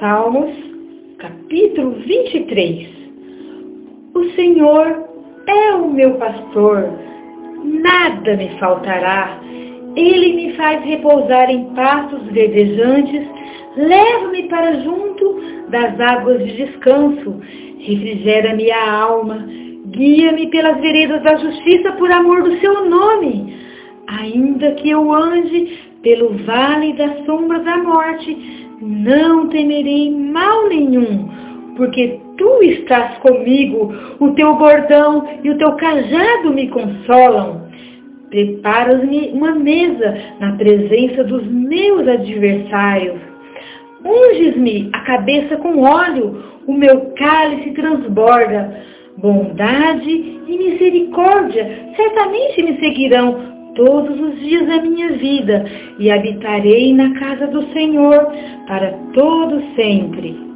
Salmos, capítulo 23. O Senhor é o meu pastor, nada me faltará. Ele me faz repousar em pastos verdejantes, leva-me para junto das águas de descanso, refrigera minha alma, guia-me pelas veredas da justiça por amor do seu nome. Ainda que eu ande pelo vale da sombra da morte, não temerei mal nenhum, porque tu estás comigo, o teu bordão e o teu cajado me consolam. Preparas-me uma mesa na presença dos meus adversários. Unges-me a cabeça com óleo, o meu cálice transborda. Bondade e misericórdia certamente me seguirão todos os dias da minha vida e habitarei na casa do Senhor para todo sempre.